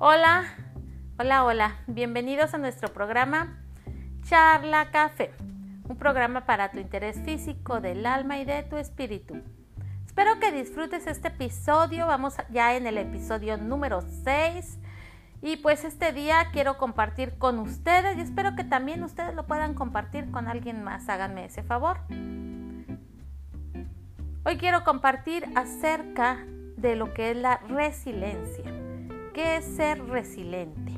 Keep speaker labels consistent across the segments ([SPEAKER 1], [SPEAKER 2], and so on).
[SPEAKER 1] Hola, hola, hola. Bienvenidos a nuestro programa Charla Café, un programa para tu interés físico del alma y de tu espíritu. Espero que disfrutes este episodio. Vamos ya en el episodio número 6. Y pues este día quiero compartir con ustedes y espero que también ustedes lo puedan compartir con alguien más. Háganme ese favor. Hoy quiero compartir acerca de lo que es la resiliencia es ser resiliente.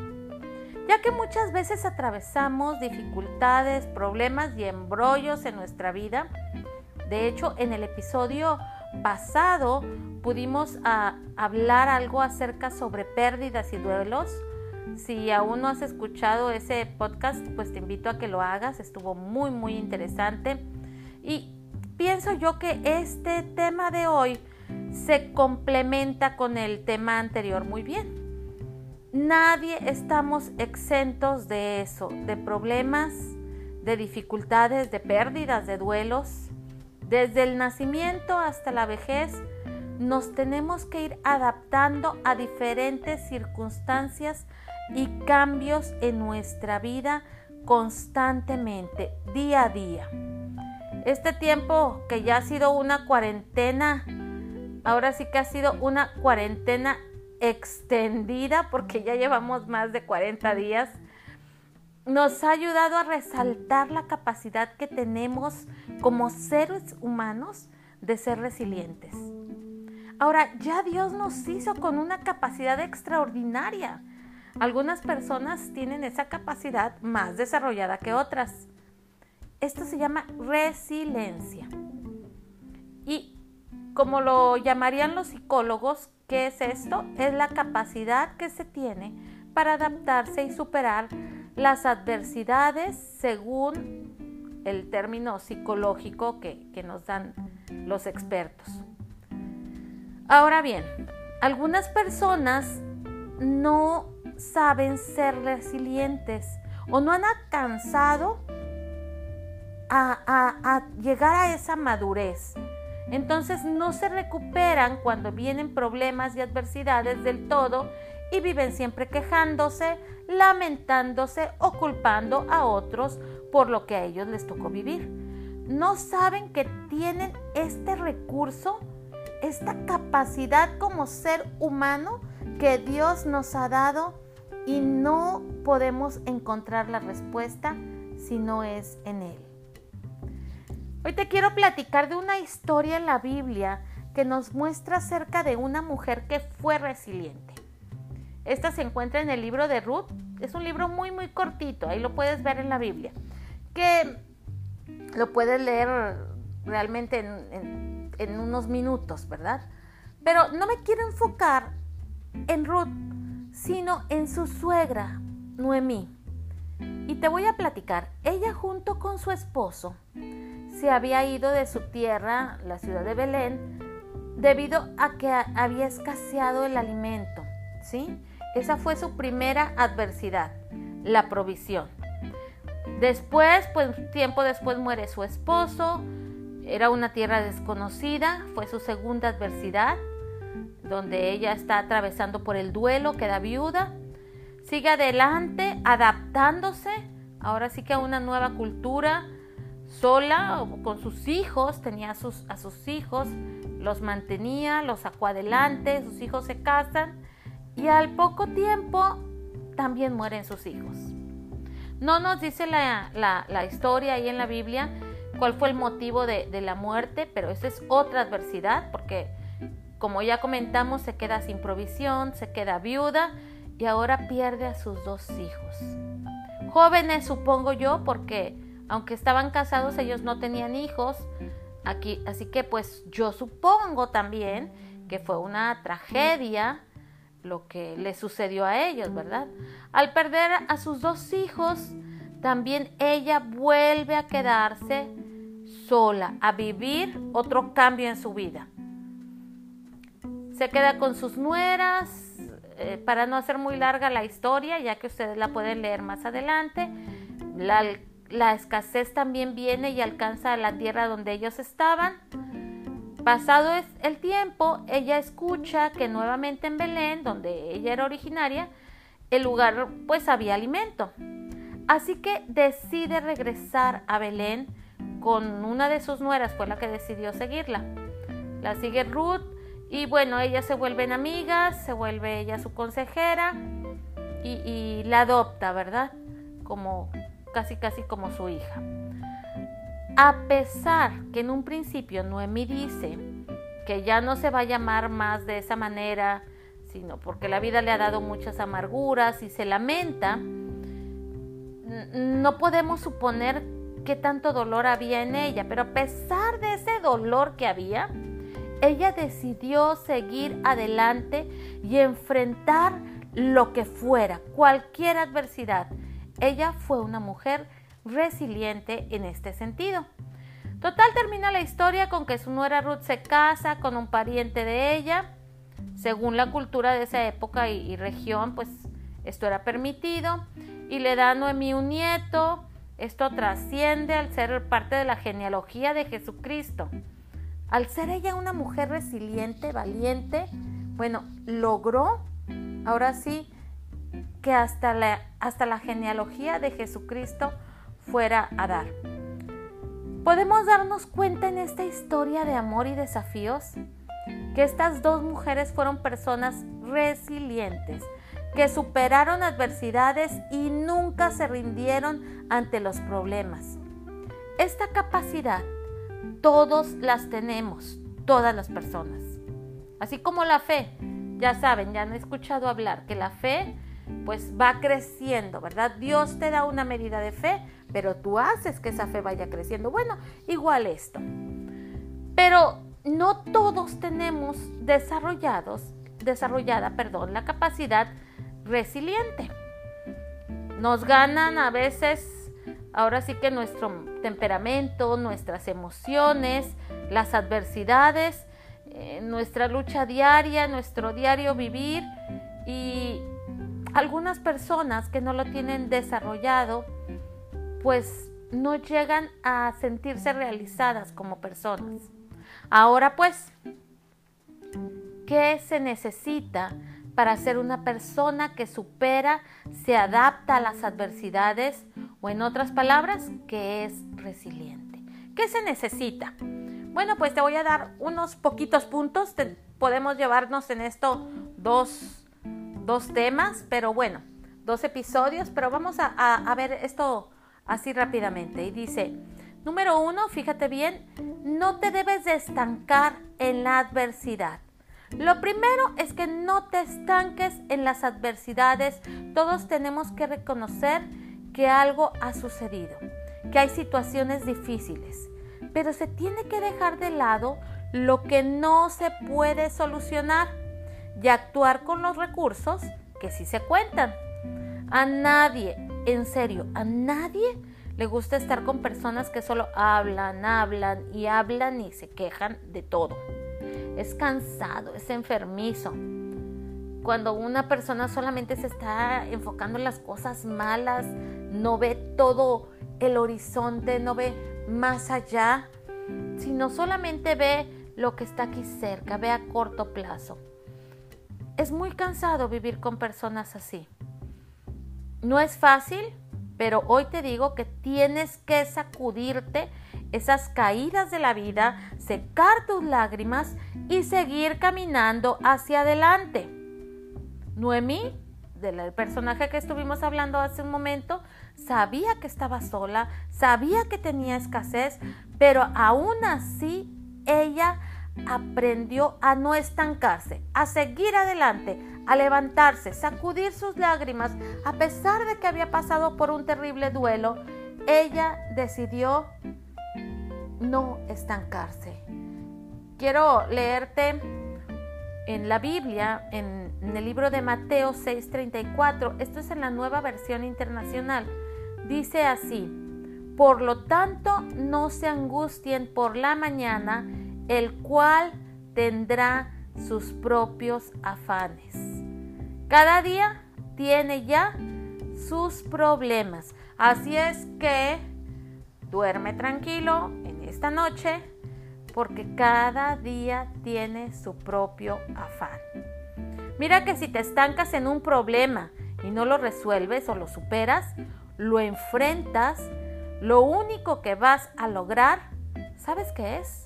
[SPEAKER 1] Ya que muchas veces atravesamos dificultades, problemas y embrollos en nuestra vida. De hecho, en el episodio pasado pudimos ah, hablar algo acerca sobre pérdidas y duelos. Si aún no has escuchado ese podcast, pues te invito a que lo hagas. Estuvo muy, muy interesante. Y pienso yo que este tema de hoy se complementa con el tema anterior muy bien. Nadie estamos exentos de eso, de problemas, de dificultades, de pérdidas, de duelos. Desde el nacimiento hasta la vejez nos tenemos que ir adaptando a diferentes circunstancias y cambios en nuestra vida constantemente, día a día. Este tiempo que ya ha sido una cuarentena, ahora sí que ha sido una cuarentena extendida, porque ya llevamos más de 40 días, nos ha ayudado a resaltar la capacidad que tenemos como seres humanos de ser resilientes. Ahora, ya Dios nos hizo con una capacidad extraordinaria. Algunas personas tienen esa capacidad más desarrollada que otras. Esto se llama resiliencia. Y como lo llamarían los psicólogos, ¿Qué es esto? Es la capacidad que se tiene para adaptarse y superar las adversidades según el término psicológico que, que nos dan los expertos. Ahora bien, algunas personas no saben ser resilientes o no han alcanzado a, a, a, llegar a esa madurez. Entonces no se recuperan cuando vienen problemas y adversidades del todo y viven siempre quejándose, lamentándose o culpando a otros por lo que a ellos les tocó vivir. No saben que tienen este recurso, esta capacidad como ser humano que Dios nos ha dado y no podemos encontrar la respuesta si no es en Él. Hoy te quiero platicar de una historia en la Biblia que nos muestra acerca de una mujer que fue resiliente. Esta se encuentra en el libro de Ruth. Es un libro muy, muy cortito. Ahí lo puedes ver en la Biblia. Que lo puedes leer realmente en, en unos minutos, ¿verdad? Pero no me quiero enfocar en Ruth, sino en su suegra, Noemí. Y te voy a platicar. Ella junto con su esposo se había ido de su tierra, la ciudad de Belén, debido a que había escaseado el alimento, ¿sí? Esa fue su primera adversidad, la provisión. Después, pues tiempo después muere su esposo, era una tierra desconocida, fue su segunda adversidad, donde ella está atravesando por el duelo, queda viuda, sigue adelante, adaptándose, ahora sí que a una nueva cultura, sola o con sus hijos, tenía a sus, hijos, los mantenía, los sacó adelante, sus hijos se casan y al poco tiempo también mueren sus hijos. No nos dice la, historia ahí en la Biblia cuál fue el motivo de, de la muerte, pero esa es otra adversidad porque como ya comentamos se queda sin provisión, se queda viuda y ahora pierde a sus dos hijos. Jóvenes supongo yo porque aunque estaban casados, ellos no tenían hijos. Aquí, así que pues yo supongo también que fue una tragedia lo que le sucedió a ellos, ¿verdad? Al perder a sus dos hijos, también ella vuelve a quedarse sola, a vivir otro cambio en su vida. Se queda con sus nueras, eh, para no hacer muy larga la historia, ya que ustedes la pueden leer más adelante. La la escasez también viene y alcanza a la tierra donde ellos estaban. Pasado el tiempo, ella escucha que nuevamente en Belén, donde ella era originaria, el lugar pues había alimento. Así que decide regresar a Belén con una de sus nueras, fue la que decidió seguirla. La sigue Ruth y bueno, ellas se vuelven amigas, se vuelve ella su consejera y, la adopta, ¿verdad? Como casi casi como su hija. A pesar que en un principio Noemí dice que ya no se va a llamar más de esa manera, sino porque la vida le ha dado muchas amarguras y se lamenta, no podemos suponer qué tanto dolor había en ella, pero a pesar de ese dolor que había, ella decidió seguir adelante y enfrentar lo que fuera, cualquier adversidad. Ella fue una mujer resiliente en este sentido. Total termina la historia con que su nuera Ruth se casa con un pariente de ella. Según la cultura de esa época y, región, pues esto era permitido. Y le da a Noemí un nieto. Esto trasciende al ser parte de la genealogía de Jesucristo. Al ser ella una mujer resiliente, valiente, bueno, logró, ahora sí, que hasta la, hasta la genealogía de Jesucristo fuera a dar. Podemos darnos cuenta en esta historia de amor y desafíos que estas dos mujeres fueron personas resilientes, que superaron adversidades y nunca se rindieron ante los problemas. Esta capacidad todos las tenemos, todas las personas. Así como la fe, ya saben, ya han escuchado hablar que la fe pues va creciendo, ¿verdad? Dios te da una medida de fe, pero tú haces que esa fe vaya creciendo. Bueno, igual esto. Pero no todos tenemos desarrollados, desarrollada, perdón, la capacidad resiliente. Nos ganan a veces, ahora sí que nuestro temperamento, nuestras emociones, las adversidades, eh, nuestra lucha diaria, nuestro diario vivir y algunas personas que no lo tienen desarrollado, pues no llegan a sentirse realizadas como personas. Ahora pues, ¿qué se necesita para ser una persona que supera, se adapta a las adversidades o en otras palabras, que es resiliente? ¿Qué se necesita? Bueno, pues te voy a dar unos poquitos puntos. podemos llevarnos en esto dos dos temas, pero bueno, dos episodios, pero vamos a, ver esto así rápidamente. Y dice, número uno, fíjate bien, no te debes de estancar en la adversidad. Lo primero es que no te estanques en las adversidades. Todos tenemos que reconocer que algo ha sucedido, que hay situaciones difíciles, pero se tiene que dejar de lado lo que no se puede solucionar y actuar con los recursos que sí se cuentan. A nadie, en serio, a nadie le gusta estar con personas que solo hablan, hablan y hablan y se quejan de todo. Es cansado, es enfermizo. Cuando una persona solamente se está enfocando en las cosas malas, no ve todo el horizonte, no ve más allá, sino solamente ve lo que está aquí cerca, ve a corto plazo. Es muy cansado vivir con personas así. No es fácil, pero hoy te digo que tienes que sacudirte esas caídas de la vida, secar tus lágrimas y seguir caminando hacia adelante. Noemí, del personaje que estuvimos hablando hace un momento, sabía que estaba sola, sabía que tenía escasez, pero aún así ella aprendió a no estancarse, a seguir adelante, a levantarse, sacudir sus lágrimas, a pesar de que había pasado por un terrible duelo, ella decidió no estancarse. Quiero leerte en la Biblia, en, el libro de Mateo 6:34, esto es en la nueva versión internacional, dice así, por lo tanto no se angustien por la mañana, el cual tendrá sus propios afanes. Cada día tiene ya sus problemas. Así es que duerme tranquilo en esta noche porque cada día tiene su propio afán. Mira que si te estancas en un problema y no lo resuelves o lo superas, lo enfrentas, lo único que vas a lograr, ¿sabes qué es?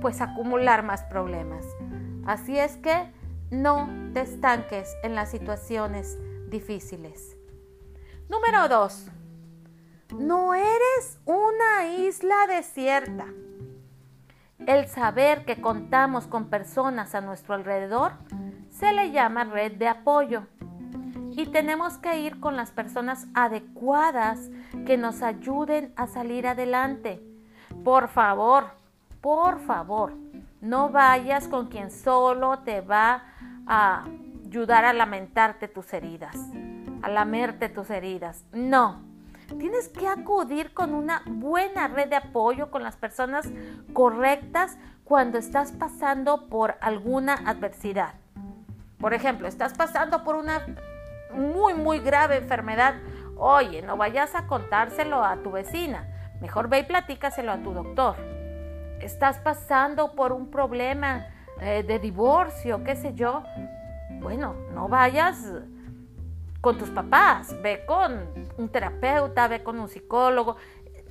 [SPEAKER 1] Pues acumular más problemas. Así es que no te estanques en las situaciones difíciles. Número 2. No eres una isla desierta. El saber que contamos con personas a nuestro alrededor se le llama red de apoyo. Y tenemos que ir con las personas adecuadas que nos ayuden a salir adelante. Por favor, por favor, no vayas con quien solo te va a ayudar a lamentarte tus heridas, a lamerte tus heridas. No, tienes que acudir con una buena red de apoyo con las personas correctas cuando estás pasando por alguna adversidad. Por ejemplo, estás pasando por una muy, muy grave enfermedad. Oye, no vayas a contárselo a tu vecina. Mejor ve y platícaselo a tu doctor. Estás pasando por un problema eh, de divorcio, qué sé yo. Bueno, no vayas con tus papás, ve con un terapeuta, ve con un psicólogo.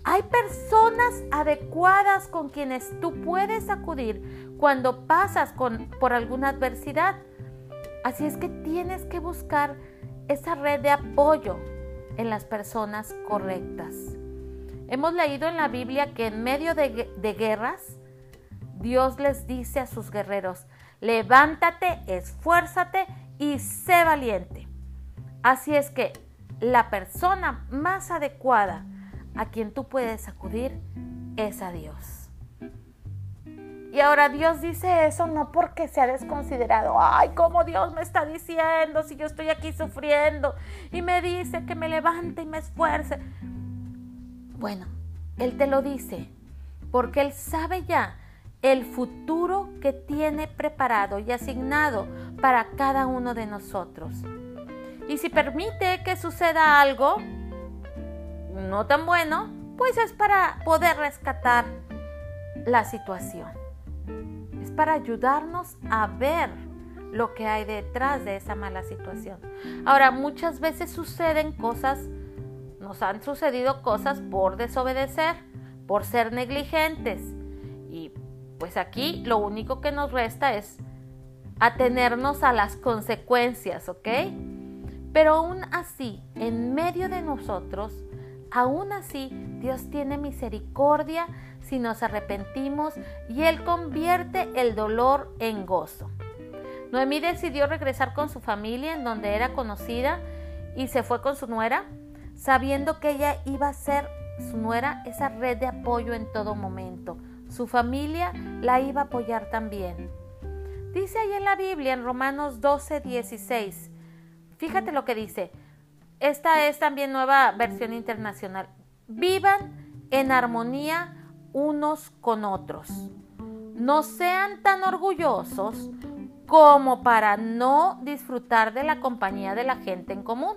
[SPEAKER 1] Hay personas adecuadas con quienes tú puedes acudir cuando pasas por alguna adversidad. Así es que tienes que buscar esa red de apoyo en las personas correctas. Hemos leído en la Biblia que en medio de, de guerras, Dios les dice a sus guerreros, levántate, esfuérzate y sé valiente. Así es que la persona más adecuada a quien tú puedes acudir es a Dios. Y ahora Dios dice eso no porque se ha desconsiderado. Ay, ¿cómo Dios me está diciendo si yo estoy aquí sufriendo? Y me dice que me levante y me esfuerce. Bueno, Él te lo dice porque Él sabe ya el futuro que tiene preparado y asignado para cada uno de nosotros. Y si permite que suceda algo no tan bueno, pues es para poder rescatar la situación para ayudarnos a ver lo que hay detrás de esa mala situación. Ahora, muchas veces suceden cosas, nos han sucedido cosas por desobedecer, por ser negligentes. Y pues aquí lo único que nos resta es atenernos a las consecuencias, ¿ok? Pero aún así, en medio de nosotros, aún así, Dios tiene misericordia si nos arrepentimos y Él convierte el dolor en gozo. Noemí decidió regresar con su familia en donde era conocida y se fue con su nuera, sabiendo que ella iba a ser su nuera esa red de apoyo en todo momento. Su familia la iba a apoyar también. Dice ahí en la Biblia, en Romanos 12, 16, fíjate lo que dice, esta es también nueva versión internacional, vivan en armonía unos con otros. No sean tan orgullosos como para no disfrutar de la compañía de la gente en común.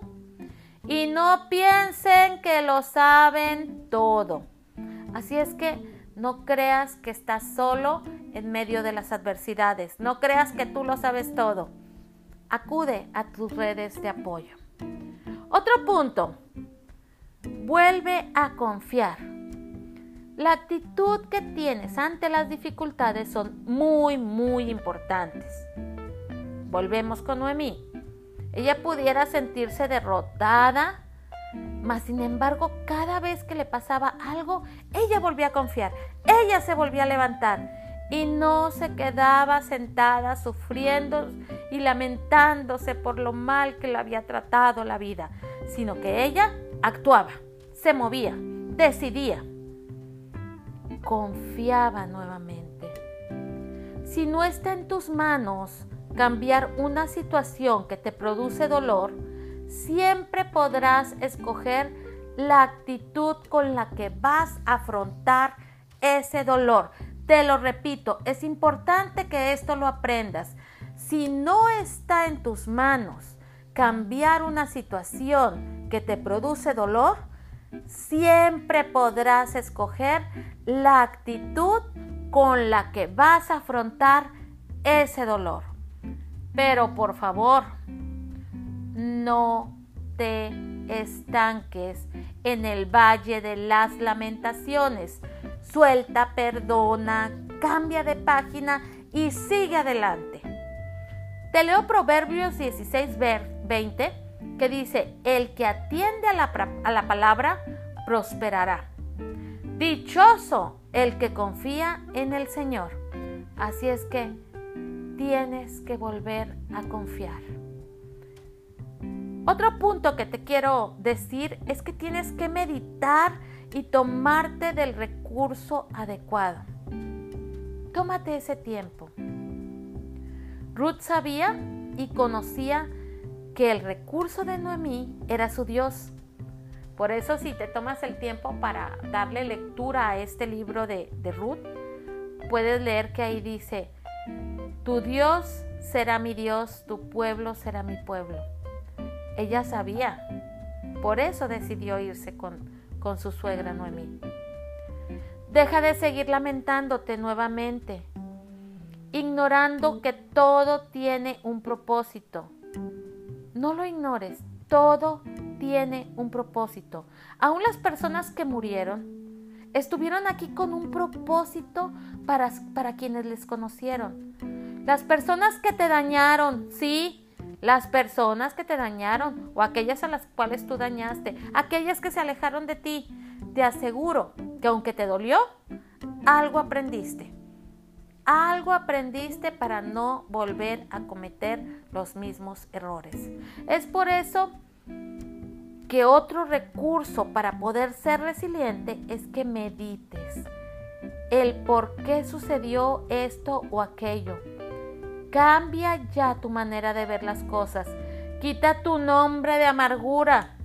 [SPEAKER 1] Y no piensen que lo saben todo. Así es que no creas que estás solo en medio de las adversidades. No creas que tú lo sabes todo. Acude a tus redes de apoyo. Otro punto. Vuelve a confiar. La actitud que tienes ante las dificultades son muy, muy importantes. Volvemos con Noemí. Ella pudiera sentirse derrotada, mas sin embargo, cada vez que le pasaba algo, ella volvía a confiar, ella se volvía a levantar y no se quedaba sentada sufriendo y lamentándose por lo mal que le había tratado la vida, sino que ella actuaba, se movía, decidía confiaba nuevamente. Si no está en tus manos cambiar una situación que te produce dolor, siempre podrás escoger la actitud con la que vas a afrontar ese dolor. Te lo repito, es importante que esto lo aprendas. Si no está en tus manos cambiar una situación que te produce dolor, siempre podrás escoger la actitud con la que vas a afrontar ese dolor. Pero por favor, no te estanques en el valle de las lamentaciones. Suelta, perdona, cambia de página y sigue adelante. Te leo Proverbios 16, 20, que dice, el que atiende a la, a la palabra prosperará. Dichoso el que confía en el Señor. Así es que tienes que volver a confiar. Otro punto que te quiero decir es que tienes que meditar y tomarte del recurso adecuado. Tómate ese tiempo. Ruth sabía y conocía que el recurso de Noemí era su Dios. Por eso si te tomas el tiempo para darle lectura a este libro de, de Ruth, puedes leer que ahí dice, tu Dios será mi Dios, tu pueblo será mi pueblo. Ella sabía, por eso decidió irse con, con su suegra Noemí. Deja de seguir lamentándote nuevamente, ignorando que todo tiene un propósito. No lo ignores, todo tiene un propósito. Aún las personas que murieron estuvieron aquí con un propósito para, para quienes les conocieron. Las personas que te dañaron, sí, las personas que te dañaron o aquellas a las cuales tú dañaste, aquellas que se alejaron de ti, te aseguro que aunque te dolió, algo aprendiste. Algo aprendiste para no volver a cometer los mismos errores. Es por eso que otro recurso para poder ser resiliente es que medites el por qué sucedió esto o aquello Cambia ya tu manera de ver las cosas. Quita tu nombre de amargura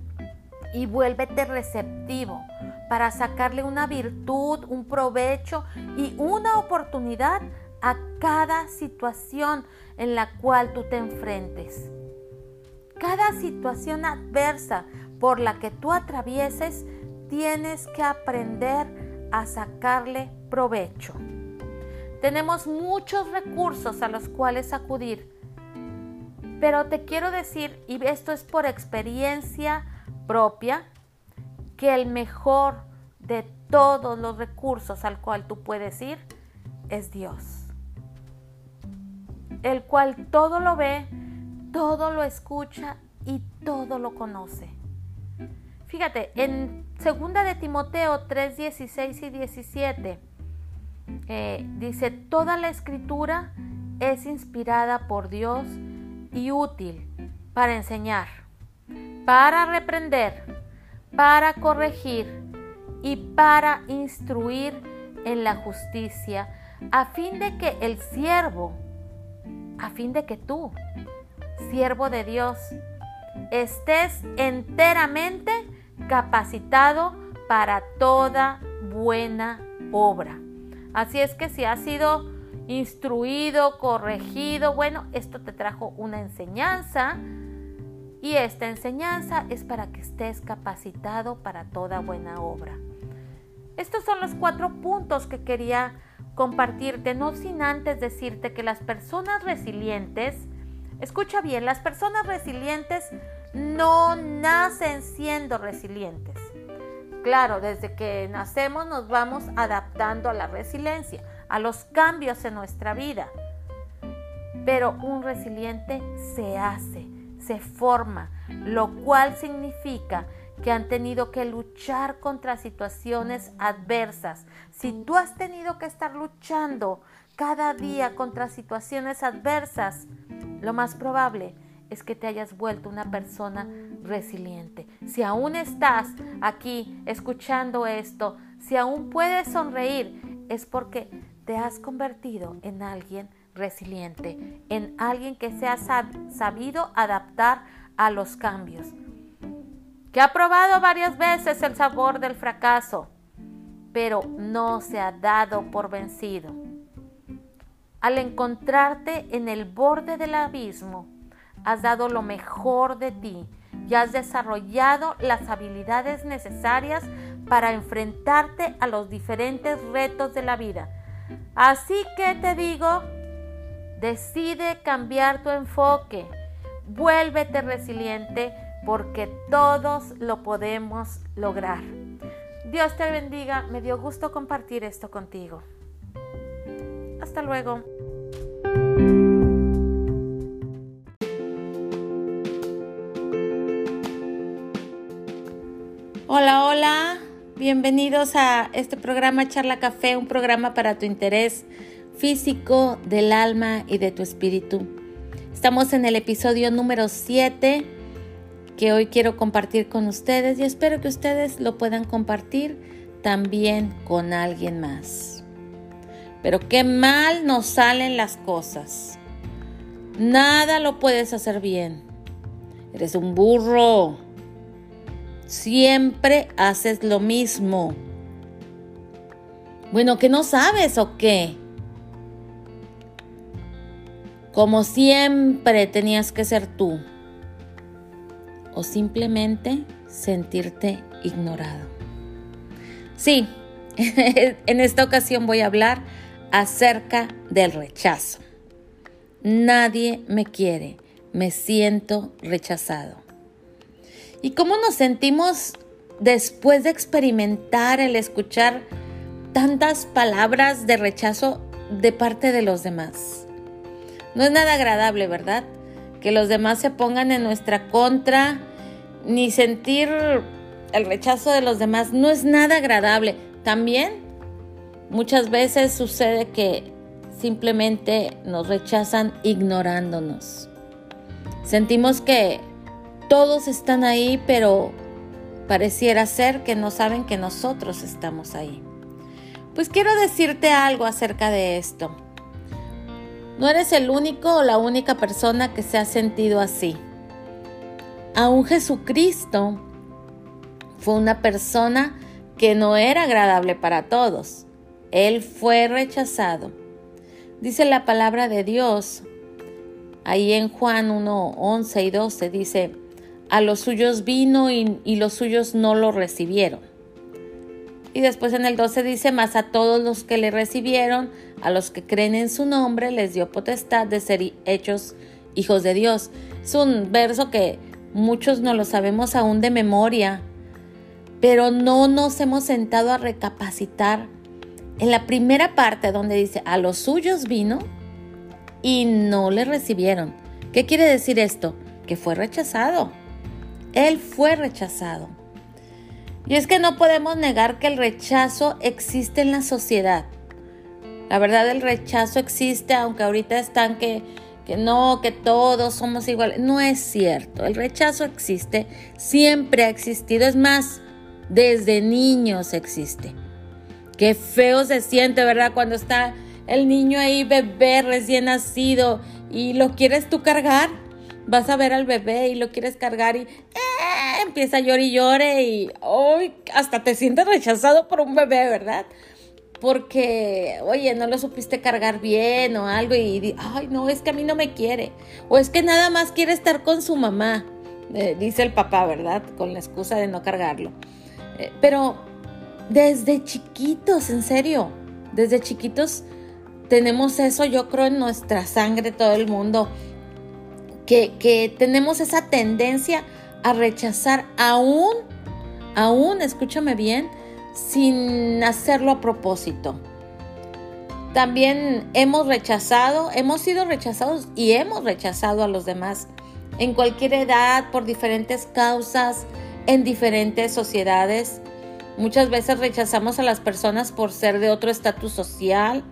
[SPEAKER 1] y vuélvete receptivo para sacarle una virtud, un provecho y una oportunidad a cada situación en la cual tú te enfrentes. Cada situación adversa por la que tú atravieses, tienes que aprender a sacarle provecho. Tenemos muchos recursos a los cuales acudir. Pero te quiero decir, y esto es por experiencia propia, que el mejor de todos los recursos al cual tú puedes ir es Dios. El cual todo lo ve, todo lo escucha y todo lo conoce. Fíjate, en 2 de Timoteo 3, 16 y 17 eh, dice, toda la escritura es inspirada por Dios y útil para enseñar, para reprender, para corregir y para instruir en la justicia, a fin de que el siervo, a fin de que tú, siervo de Dios, estés enteramente capacitado para toda buena obra. Así es que si has sido instruido, corregido, bueno, esto te trajo una enseñanza y esta enseñanza es para que estés capacitado para toda buena obra. Estos son los cuatro puntos que quería compartirte, no sin antes decirte que las personas resilientes, escucha bien, las personas resilientes no nacen siendo resilientes. Claro, desde que nacemos nos vamos adaptando a la resiliencia, a los cambios en nuestra vida. Pero un resiliente se hace, se forma, lo cual significa que han tenido que luchar contra situaciones adversas. Si tú has tenido que estar luchando cada día contra situaciones adversas, lo más probable es que te hayas vuelto una persona resiliente. Si aún estás aquí escuchando esto, si aún puedes sonreír, es porque te has convertido en alguien resiliente, en alguien que se ha sabido adaptar a los cambios, que ha probado varias veces el sabor del fracaso, pero no se ha dado por vencido. Al encontrarte en el borde del abismo, has dado lo mejor de ti y has desarrollado las habilidades necesarias para enfrentarte a los diferentes retos de la vida. Así que te digo, decide cambiar tu enfoque, vuélvete resiliente, porque todos lo podemos lograr. Dios te bendiga, me dio gusto compartir esto contigo. Hasta luego. Hola, hola, bienvenidos a este programa Charla Café, un programa para tu interés físico, del alma y de tu espíritu. Estamos en el episodio número 7 que hoy quiero compartir con ustedes y espero que ustedes lo puedan compartir también con alguien más. Pero qué mal nos salen las cosas. Nada lo puedes hacer bien. Eres un burro. Siempre haces lo mismo. Bueno, ¿que no sabes o qué? Como siempre tenías que ser tú o simplemente sentirte ignorado. Sí, en esta ocasión voy a hablar acerca del rechazo. Nadie me quiere, me siento rechazado. ¿Y cómo nos sentimos después de experimentar el escuchar tantas palabras de rechazo de parte de los demás? No es nada agradable, ¿verdad? que los demás se pongan en nuestra contra, ni sentir el rechazo de los demás. No es nada agradable. También muchas veces sucede que simplemente nos rechazan ignorándonos. Sentimos que todos están ahí, pero pareciera ser que no saben que nosotros estamos ahí. Pues quiero decirte algo acerca de esto. No eres el único o la única persona que se ha sentido así. Aún Jesucristo fue una persona que no era agradable para todos. Él fue rechazado. Dice la palabra de Dios, ahí en Juan 1, 11 y 12, dice, a los suyos vino y, los suyos no lo recibieron. Y después en el 12 dice, más a todos los que le recibieron, a los que creen en su nombre, les dio potestad de ser hechos hijos de Dios. Es un verso que muchos no lo sabemos aún de memoria, pero no nos hemos sentado a recapacitar en la primera parte donde dice, a los suyos vino y no le recibieron. ¿Qué quiere decir esto? Que fue rechazado. Él fue rechazado. Y es que no podemos negar que el rechazo existe en la sociedad. La verdad, el rechazo existe, aunque ahorita están que, que no, que todos somos iguales. No es cierto. El rechazo existe, siempre ha existido. Es más, desde niños existe. Qué feo se siente, ¿verdad? Cuando está el niño ahí, bebé recién nacido, y lo quieres tú cargar. Vas a ver al bebé y lo quieres cargar y empieza a llorar y llore y hasta te sientes rechazado por un bebé, ¿verdad? Porque, oye, no lo supiste cargar bien o algo y, ay, no, es que a mí no me quiere. O es que nada más quiere estar con su mamá, eh, dice el papá, ¿verdad? Con la excusa de no cargarlo. Eh, pero desde chiquitos, en serio, desde chiquitos tenemos eso, yo creo, en nuestra sangre, todo el mundo, que, tenemos esa tendencia a rechazar aún, aún, escúchame bien, sin hacerlo a propósito. También hemos rechazado, hemos sido rechazados y hemos rechazado a los demás en cualquier edad, por diferentes causas, en diferentes sociedades. Muchas veces rechazamos a las personas por ser de otro estatus social.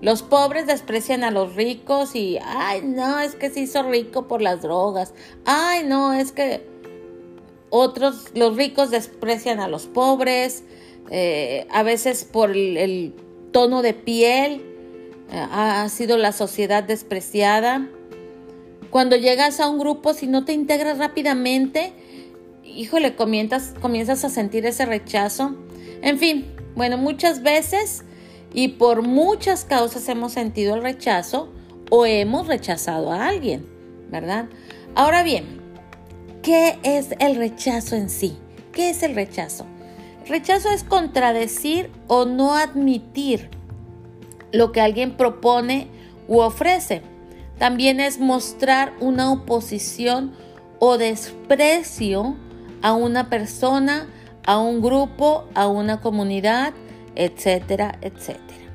[SPEAKER 1] Los pobres desprecian a los ricos y, ay, no, es que se hizo rico por las drogas. Ay, no, es que otros, los ricos desprecian a los pobres, eh, a veces por el, tono de piel, eh, ha sido la sociedad despreciada. Cuando llegas a un grupo, si no te integras rápidamente, híjole, comienzas, comienzas a sentir ese rechazo. En fin, bueno, muchas veces y por muchas causas hemos sentido el rechazo o hemos rechazado a alguien, ¿verdad? Ahora bien, ¿Qué es el rechazo en sí? ¿Qué es el rechazo? Rechazo es contradecir o no admitir lo que alguien propone u ofrece. También es mostrar una oposición o desprecio a una persona, a un grupo, a una comunidad, etcétera, etcétera.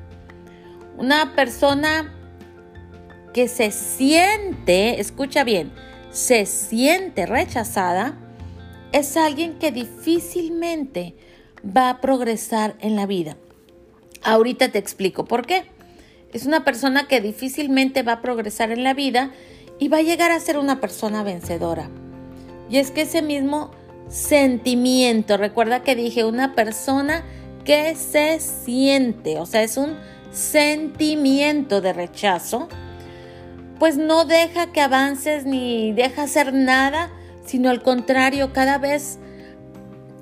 [SPEAKER 1] Una persona que se siente, escucha bien, se siente rechazada, es alguien que difícilmente va a progresar en la vida. Ahorita te explico por qué. Es una persona que difícilmente va a progresar en la vida y va a llegar a ser una persona vencedora. Y es que ese mismo sentimiento, recuerda que dije una persona que se siente, o sea, es un sentimiento de rechazo, pues no deja que avances ni deja hacer nada, sino al contrario, cada vez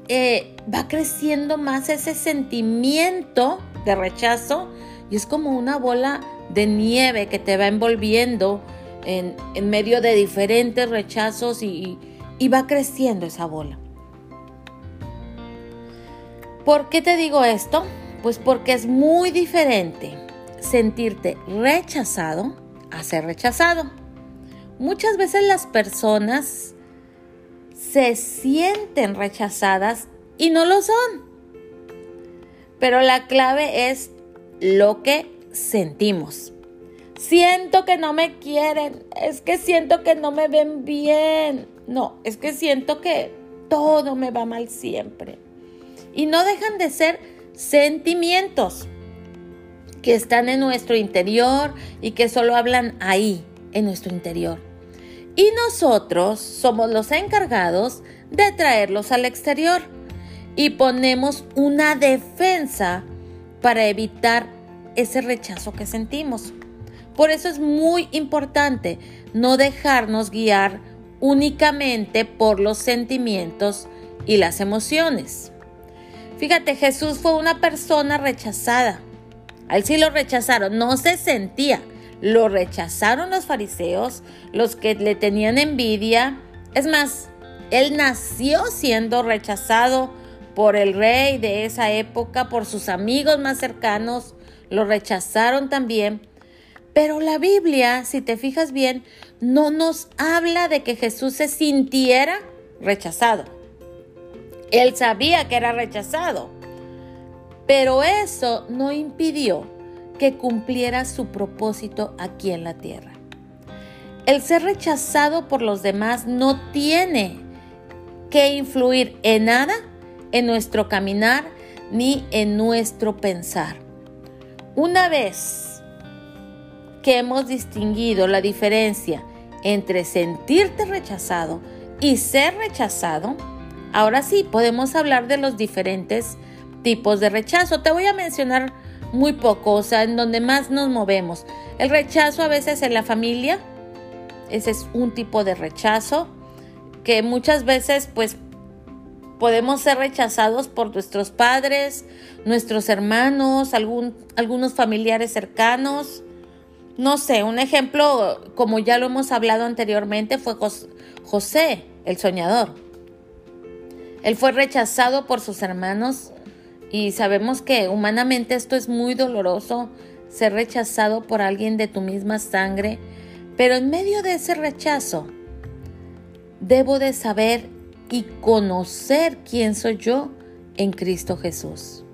[SPEAKER 1] eh, va creciendo más ese sentimiento de rechazo y es como una bola de nieve que te va envolviendo en, medio de diferentes rechazos y va creciendo esa bola. ¿Por qué te digo esto? Pues porque es muy diferente sentirte rechazado a ser rechazado. Muchas veces las personas se sienten rechazadas y no lo son. Pero la clave es lo que sentimos. Siento que no me quieren, es que siento que no me ven bien. No, es que siento que todo me va mal siempre. Y no dejan de ser sentimientos que están en nuestro interior y que solo hablan ahí, en nuestro interior. Y nosotros somos los encargados de traerlos al exterior y ponemos una defensa para evitar ese rechazo que sentimos. Por eso es muy importante no dejarnos guiar únicamente por los sentimientos y las emociones. Fíjate, Jesús fue una persona rechazada. A él sí lo rechazaron, no se sentía. Lo rechazaron los fariseos, los que le tenían envidia. Es más, él nació siendo rechazado por el rey de esa época, por sus amigos más cercanos, lo rechazaron también. Pero la Biblia, si te fijas bien, no nos habla de que Jesús se sintiera rechazado. Él sabía que era rechazado, pero eso no impidió que cumpliera su propósito aquí en la tierra. El ser rechazado por los demás no tiene que influir en nada en nuestro caminar ni en nuestro pensar. Una vez que hemos distinguido la diferencia entre sentirte rechazado y ser rechazado, Ahora sí, podemos hablar de los diferentes tipos de rechazo. Te voy a mencionar muy poco, o sea, en donde más nos movemos. El rechazo a veces en la familia, ese es un tipo de rechazo que muchas veces pues podemos ser rechazados por nuestros padres, nuestros hermanos, algún, algunos familiares cercanos. No sé, un ejemplo, como ya lo hemos hablado anteriormente, fue José, el soñador. Él fue rechazado por sus hermanos y sabemos que humanamente esto es muy doloroso, ser rechazado por alguien de tu misma sangre, pero en medio de ese rechazo debo de saber y conocer quién soy yo en Cristo Jesús.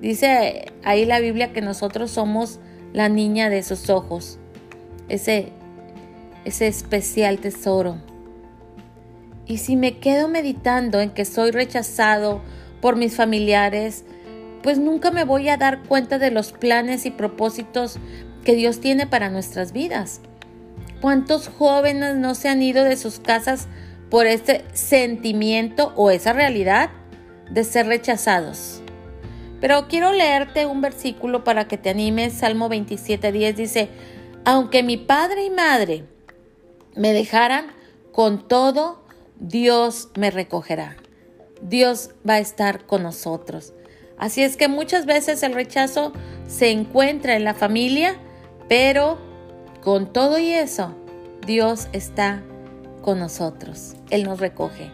[SPEAKER 1] Dice ahí la Biblia que nosotros somos la niña de sus ojos, ese, ese especial tesoro y si me quedo meditando en que soy rechazado por mis familiares, pues nunca me voy a dar cuenta de los planes y propósitos que Dios tiene para nuestras vidas. ¿Cuántos jóvenes no se han ido de sus casas por ese sentimiento o esa realidad de ser rechazados? Pero quiero leerte un versículo para que te animes. Salmo 27.10 dice, aunque mi padre y madre me dejaran, con todo Dios me recogerá. Dios va a estar con nosotros. Así es que muchas veces el rechazo se encuentra en la familia, pero con todo y eso, Dios está con nosotros. Él nos recoge.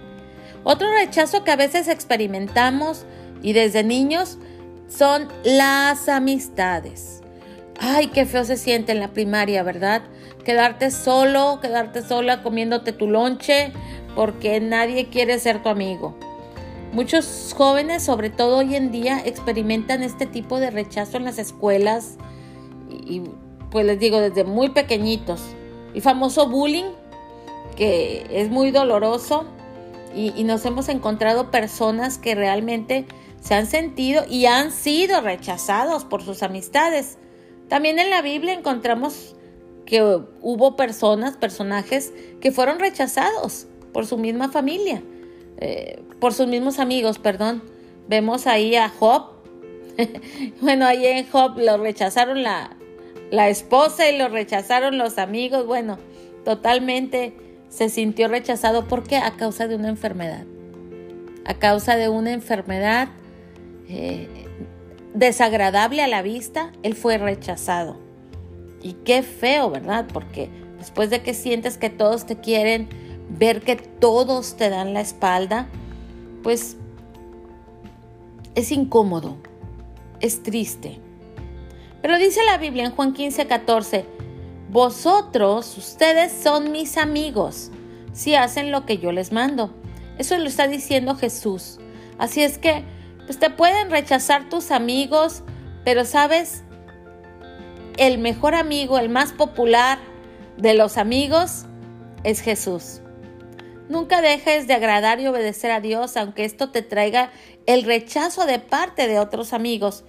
[SPEAKER 1] Otro rechazo que a veces experimentamos y desde niños son las amistades. Ay, qué feo se siente en la primaria, ¿verdad? quedarte solo, quedarte sola comiéndote tu lonche, porque nadie quiere ser tu amigo. Muchos jóvenes, sobre todo hoy en día, experimentan este tipo de rechazo en las escuelas y, pues les digo, desde muy pequeñitos. El famoso bullying, que es muy doloroso y, y nos hemos encontrado personas que realmente se han sentido y han sido rechazados por sus amistades. También en la Biblia encontramos que hubo personas, personajes que fueron rechazados por su misma familia, eh, por sus mismos amigos, perdón. Vemos ahí a Job. bueno, ahí en Job lo rechazaron la, la esposa y lo rechazaron los amigos. Bueno, totalmente se sintió rechazado. ¿Por qué? A causa de una enfermedad. A causa de una enfermedad eh, desagradable a la vista, él fue rechazado. Y qué feo, ¿verdad? Porque después de que sientes que todos te quieren, ver que todos te dan la espalda, pues es incómodo, es triste. Pero dice la Biblia en Juan 15, 14, vosotros, ustedes son mis amigos, si hacen lo que yo les mando. Eso lo está diciendo Jesús. Así es que pues te pueden rechazar tus amigos, pero sabes, el mejor amigo, el más popular de los amigos es Jesús. Nunca dejes de agradar y obedecer a Dios, aunque esto te traiga el rechazo de parte de otros amigos,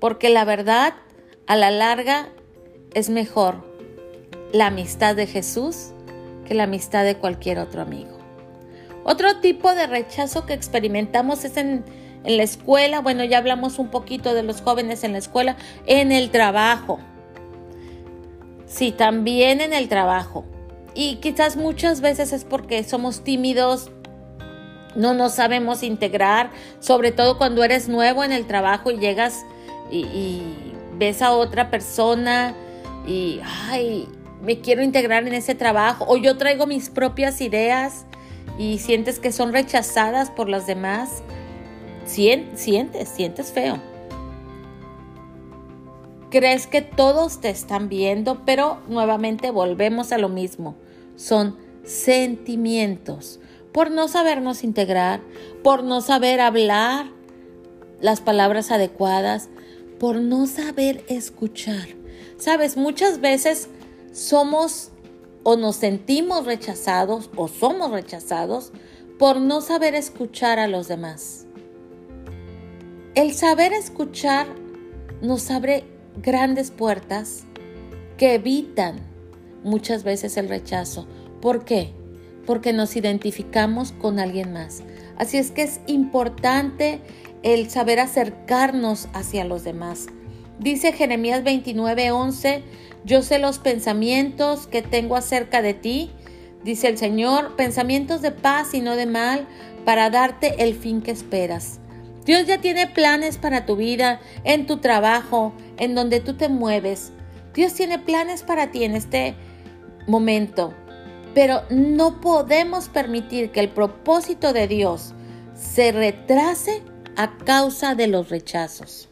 [SPEAKER 1] porque la verdad, a la larga, es mejor la amistad de Jesús que la amistad de cualquier otro amigo. Otro tipo de rechazo que experimentamos es en la escuela, bueno, ya hablamos un poquito de los jóvenes en la escuela, en el trabajo. Sí, también en el trabajo. Y quizás muchas veces es porque somos tímidos, no nos sabemos integrar, sobre todo cuando eres nuevo en el trabajo y llegas y, ves a otra persona y, ay, me quiero integrar en ese trabajo, o yo traigo mis propias ideas y sientes que son rechazadas por los demás sientes, sientes feo. Crees que todos te están viendo, pero nuevamente volvemos a lo mismo. Son sentimientos. Por no sabernos integrar, por no saber hablar las palabras adecuadas, por no saber escuchar. Sabes, muchas veces somos o nos sentimos rechazados o somos rechazados por no saber escuchar a los demás. El saber escuchar nos abre grandes puertas que evitan muchas veces el rechazo. ¿Por qué? Porque nos identificamos con alguien más. Así es que es importante el saber acercarnos hacia los demás. Dice Jeremías 29:11, yo sé los pensamientos que tengo acerca de ti, dice el Señor, pensamientos de paz y no de mal, para darte el fin que esperas. Dios ya tiene planes para tu vida, en tu trabajo, en donde tú te mueves. Dios tiene planes para ti en este momento. Pero no podemos permitir que el propósito de Dios se retrase a causa de los rechazos.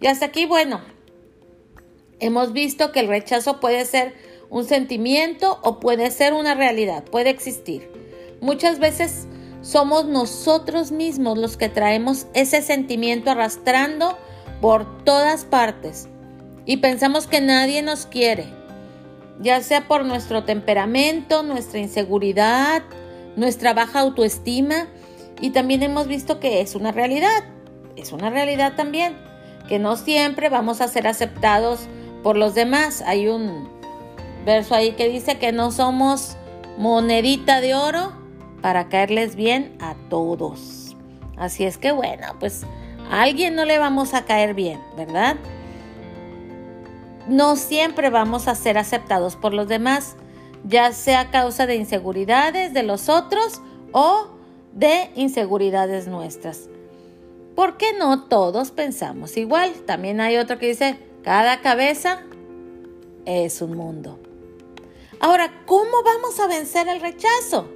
[SPEAKER 1] Y hasta aquí, bueno, hemos visto que el rechazo puede ser un sentimiento o puede ser una realidad, puede existir. Muchas veces somos nosotros mismos los que traemos ese sentimiento arrastrando por todas partes y pensamos que nadie nos quiere, ya sea por nuestro temperamento, nuestra inseguridad, nuestra baja autoestima y también hemos visto que es una realidad, es una realidad también, que no siempre vamos a ser aceptados por los demás. Hay un verso ahí que dice que no somos monedita de oro para caerles bien a todos. Así es que bueno, pues a alguien no le vamos a caer bien, ¿verdad? No siempre vamos a ser aceptados por los demás, ya sea a causa de inseguridades de los otros o de inseguridades nuestras. Porque no todos pensamos igual. También hay otro que dice, cada cabeza es un mundo. Ahora, ¿cómo vamos a vencer el rechazo?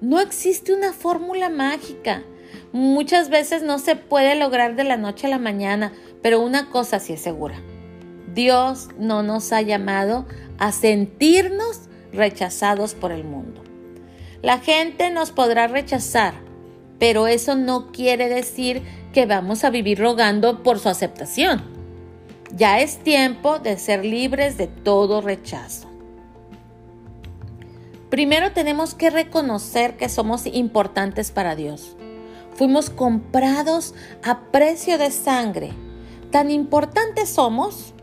[SPEAKER 1] No existe una fórmula mágica. Muchas veces no se puede lograr de la noche a la mañana, pero una cosa sí es segura. Dios no nos ha llamado a sentirnos rechazados por el mundo. La gente nos podrá rechazar, pero eso no quiere decir que vamos a vivir rogando por su aceptación. Ya es tiempo de ser libres de todo rechazo. Primero tenemos que reconocer que somos importantes para Dios. Fuimos comprados a precio de sangre. Tan importantes somos,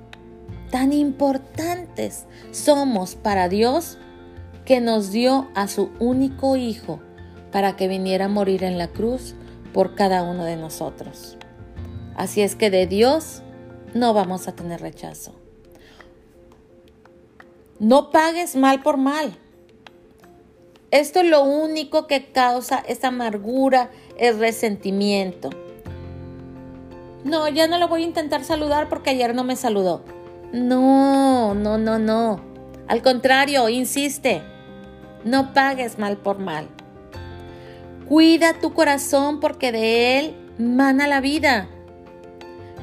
[SPEAKER 1] tan importantes somos para Dios que nos dio a su único Hijo para que viniera a morir en la cruz por cada uno de nosotros. Así es que de Dios no vamos a tener rechazo. No pagues mal por mal. Esto es lo único que causa esa amargura, el resentimiento. No, ya no lo voy a intentar saludar porque ayer no me saludó. No, no, no, no. Al contrario, insiste. No pagues mal por mal. Cuida tu corazón porque de él mana la vida.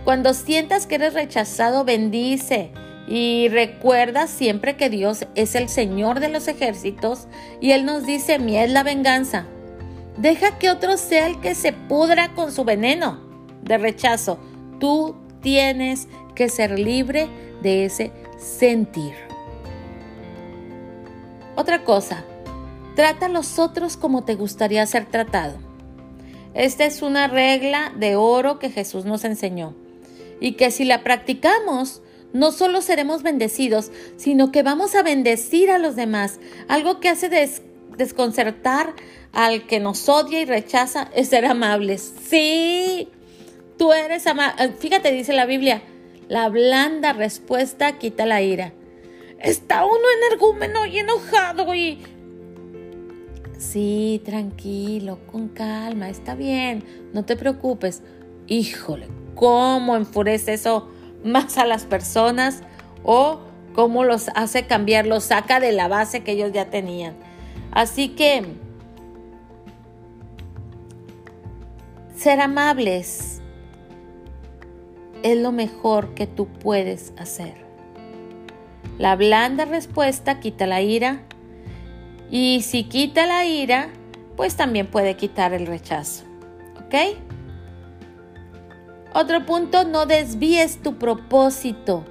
[SPEAKER 1] Cuando sientas que eres rechazado, bendice y recuerda siempre que Dios es el Señor de los ejércitos y Él nos dice, mi es la venganza. Deja que otro sea el que se pudra con su veneno de rechazo. Tú tienes que ser libre de ese sentir. Otra cosa, trata a los otros como te gustaría ser tratado. Esta es una regla de oro que Jesús nos enseñó y que si la practicamos, no solo seremos bendecidos, sino que vamos a bendecir a los demás. Algo que hace desconcertar al que nos odia y rechaza es ser amables. Sí, tú eres amable. Fíjate, dice la Biblia, la blanda respuesta quita la ira. Está uno energúmeno y enojado y... Sí, tranquilo, con calma, está bien, no te preocupes. Híjole, ¿cómo enfurece eso? más a las personas o cómo los hace cambiar, los saca de la base que ellos ya tenían. Así que ser amables es lo mejor que tú puedes hacer. La blanda respuesta quita la ira y si quita la ira, pues también puede quitar el rechazo. ¿Ok? Otro punto, no desvíes tu propósito.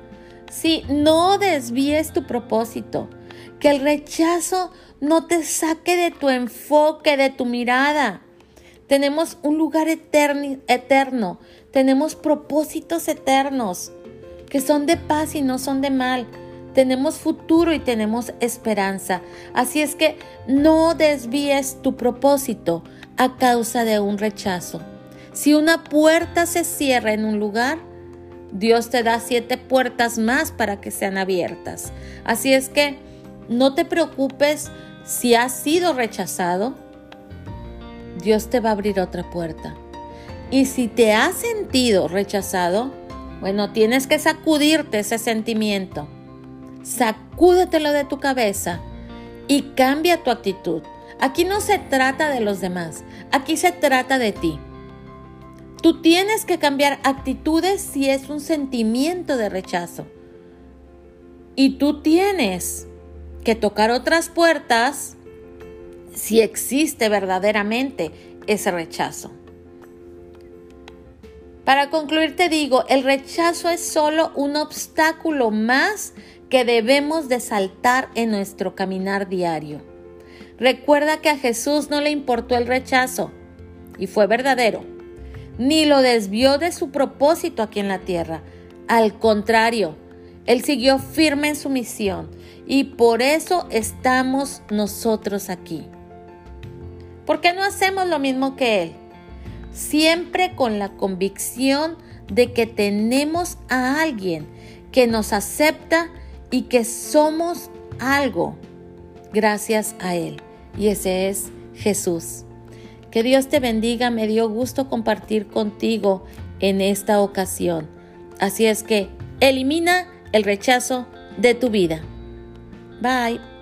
[SPEAKER 1] Sí, no desvíes tu propósito. Que el rechazo no te saque de tu enfoque, de tu mirada. Tenemos un lugar eterno. Tenemos propósitos eternos que son de paz y no son de mal. Tenemos futuro y tenemos esperanza. Así es que no desvíes tu propósito a causa de un rechazo. Si una puerta se cierra en un lugar, Dios te da siete puertas más para que sean abiertas. Así es que no te preocupes si has sido rechazado. Dios te va a abrir otra puerta. Y si te has sentido rechazado, bueno, tienes que sacudirte ese sentimiento. Sacúdetelo de tu cabeza y cambia tu actitud. Aquí no se trata de los demás, aquí se trata de ti. Tú tienes que cambiar actitudes si es un sentimiento de rechazo. Y tú tienes que tocar otras puertas si existe verdaderamente ese rechazo. Para concluir te digo, el rechazo es solo un obstáculo más que debemos de saltar en nuestro caminar diario. Recuerda que a Jesús no le importó el rechazo y fue verdadero ni lo desvió de su propósito aquí en la tierra. Al contrario, Él siguió firme en su misión y por eso estamos nosotros aquí. ¿Por qué no hacemos lo mismo que Él? Siempre con la convicción de que tenemos a alguien que nos acepta y que somos algo gracias a Él. Y ese es Jesús. Que Dios te bendiga, me dio gusto compartir contigo en esta ocasión. Así es que elimina el rechazo de tu vida. Bye.